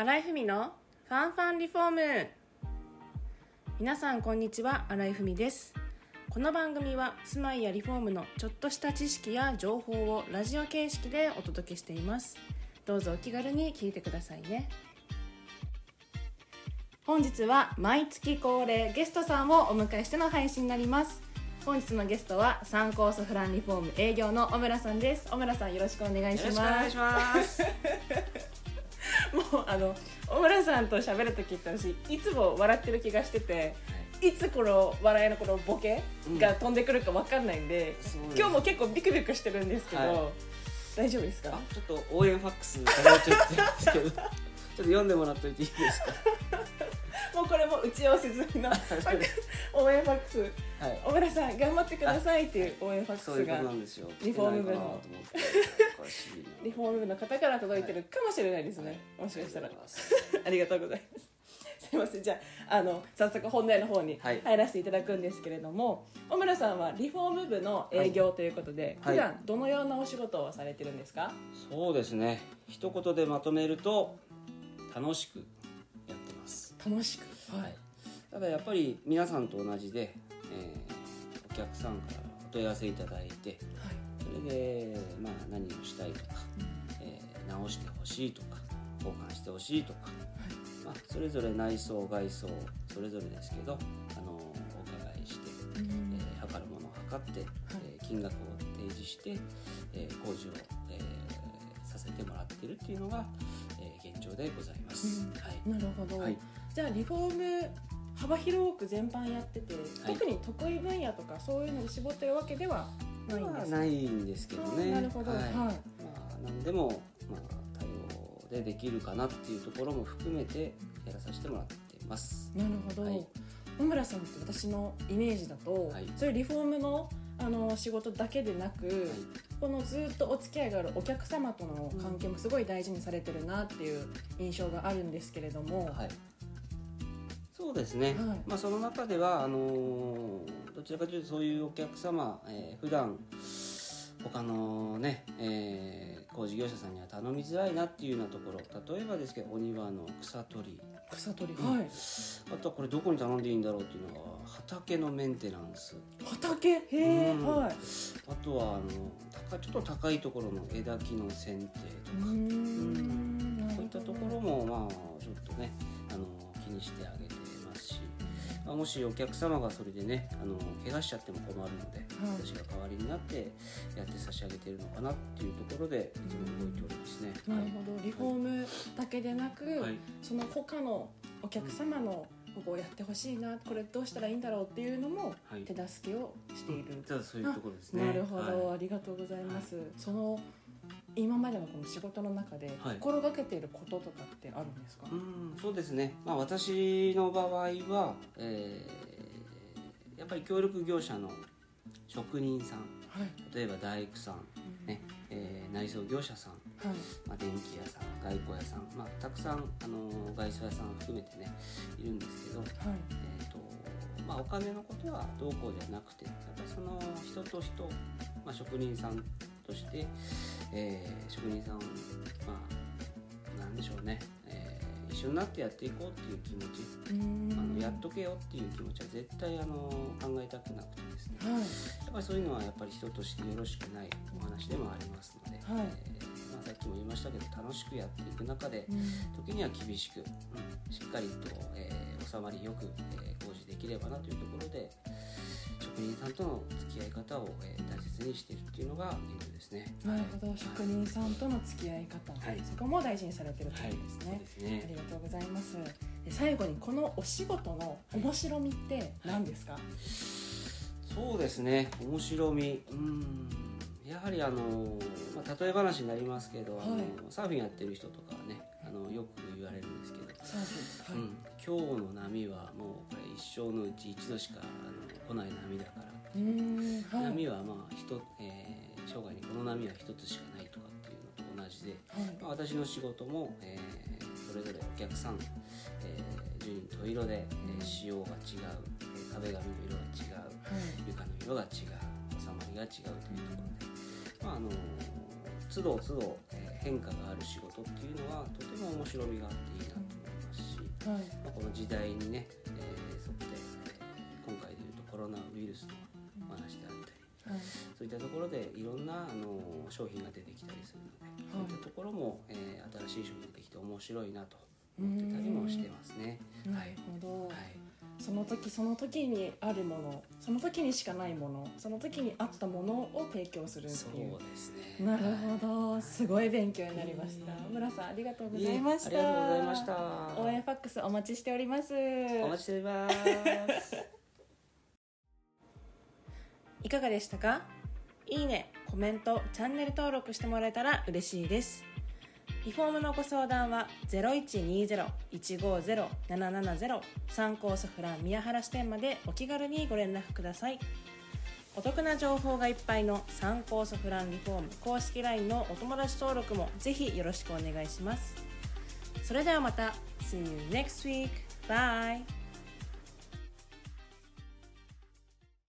新井文のファンファンリフォーム。皆さんこんにちは新井文です。この番組は住まいやリフォームのちょっとした知識や情報をラジオ形式でお届けしています。どうぞお気軽に聞いてくださいね。本日は毎月恒例ゲストさんをお迎えしての配信になります。本日のゲストはサンコースフランリフォーム営業の小村さんです。小村さんよろしくお願いします。よろしくお願いします。もうあの小村さんと喋る時って私いつも笑ってる気がしててい。つこの笑いのこのボケが飛んでくるかわかんないんで、そうです。今日も結構ビクビクしてるんですけど、はい。大丈夫ですか？あちょっと応援ファックス ちょっと読んでもらっといていいですか？もうこれも打ち合わせ済みの応援ファックス。はい。小村さん頑張ってくださいっていう応援ファックスがそういうことなんですよ。リフォーム部のリフォーム部の方から届いてるかもしれないですね、もしかしたら。ありがとうございます。ありがとうございます。すいません。じゃああの早速本題の方にはい。入らせていただくんですけれども、小村さんはリフォーム部の営業ということで、はい。普段どのようなお仕事をされてるんですか、そうですね。一言でまとめると楽しくやってます。楽しく。はい、ただやっぱり皆さんと同じで、えーお客さんからお問い合わせいただいてそれで、まあ、何をしたいとか、えー直してほしいとか交換してほしいとか、まあ、それぞれ内装外装それぞれですけどあのお伺いして、えー測るものを測って、えー金額を提示して、えー工事を、えーさせてもらっているっていうのが、えー現状でございます。うん。はい。なるほど、はい。じゃあリフォーム幅広く全般やってて、特に得意分野とかそういうのに絞ってるわけではないんはですか？ないんですけどね。なるほど。はい。はい。まあ、何でも、まあ、多様でできるかなっていうところも含めてやらさせてもらっています。なるほど、はい小村さんって私のイメージだと、はいそういうリフォームのあの仕事だけでなく、このずっとお付き合いがあるお客様との関係もすごい大事にされてるなっていう印象があるんですけれども、はい。そうですね。はいまあその中ではあのーどちらかというとそういうお客様、えー普段他のね、えー工事業者さんには頼みづらいなっていうようなところ例えばですけどお庭の草取り。草取り、うん。はい。あとはこれどこに頼んでいいんだろうっていうのが畑のメンテナンス。畑？へえ、うん。はい。あとはあの高ちょっと高いところの枝木の剪定とか、んなるほどこういったところもまあちょっとねあの気にしてあげてまあ、もしお客様がそれでねあの怪我しちゃっても困るので、はい。私が代わりになってやって差し上げているのかなっていうところでいつも動いておりますね。なるほど。リフォームだけでなく、はい。その他のお客様のここをやってほしいなこれどうしたらいいんだろうっていうのもはい。手助けをしている、じゃあそういうところですね。なるほど、はい。ありがとうございます、その今までのこの仕事の中ではい。心がけていることとかってあるんですか、うんそうですね、まあ、私の場合は、えーやっぱり協力業者の職人さん。はい。例えば大工さん、ね。えー内装業者さん、はい。まあ、電気屋さん外交屋さん、まあ、たくさん、あのー外装屋さん含めてねいるんですけど、はい。えーとまあ、お金のことはどうこうではなくてやっぱりその人と人、まあ、職人さんとして、えー職人さんまあなんでしょうね、えー一緒になってやっていこうっていう気持ち。あのやっとけよっていう気持ちは絶対あの考えたくなくてですね。はい。やっぱりそういうのはやっぱり人としてよろしくないお話でもありますので、はい。えーまあ、さっきも言いましたけど楽しくやっていく中でうん。時には厳しく、うんしっかりと、えー収まりよく、えー工事できればなというところで職人さんとの付き合い方を、えー大切にしているっていうのが現状ですね。なるほど。職人さんとの付き合い方、はい。そこも大事にされてるとはいいうことですね、ですね。ありがとうございます。で最後にこのお仕事の面白みって何ですか、そうですね。面白み。うん。やはりあの、まあ、例え話になりますけど、あのはいサーフィンやってる人とかはねあのよく言われるんですけど、はい、うん、今日の波はもうこれ一生のうち一度しかあの来ない波だから、はい。波はまあ人、えー生涯にこの波は一つしかないとかっていうのと同じで、はい。まあ、私の仕事も、えーそれぞれお客さん、えー、十人十色で、えー仕様が違う、えー壁紙の色が違うはい。床の色が違う収まりが違うというところで、まああの都度都度、えー変化がある仕事っていうのはとても面白みがあっていいなはい、まあ、この時代にね、えー、沿ロナウイルスのお話であったり、はい、そういったところでいろんなあの商品が出てきたりするので、はい、そういったところも、えー、新しい商品ができて面白いなと思ってたりもしてますね。なるほど、はい。その時その時にあるものその時にしかないものその時にあったものを提供するっていう。そうですね。なるほど、すごい勉強になりました、村さんありがとうございました。ありがとうございました。応援ファックスお待ちしております。お待ちしておりますいかがでしたか？いいねコメントチャンネル登録してもらえたら嬉しいですリフォームのご相談は0120-150-770参考ソフラン宮原支店までお気軽にご連絡くださいお得な情報がいっぱいの参考ソフランリフォーム公式 LINE のお友達登録もぜひよろしくお願いしますそれではまた See you next week! Bye!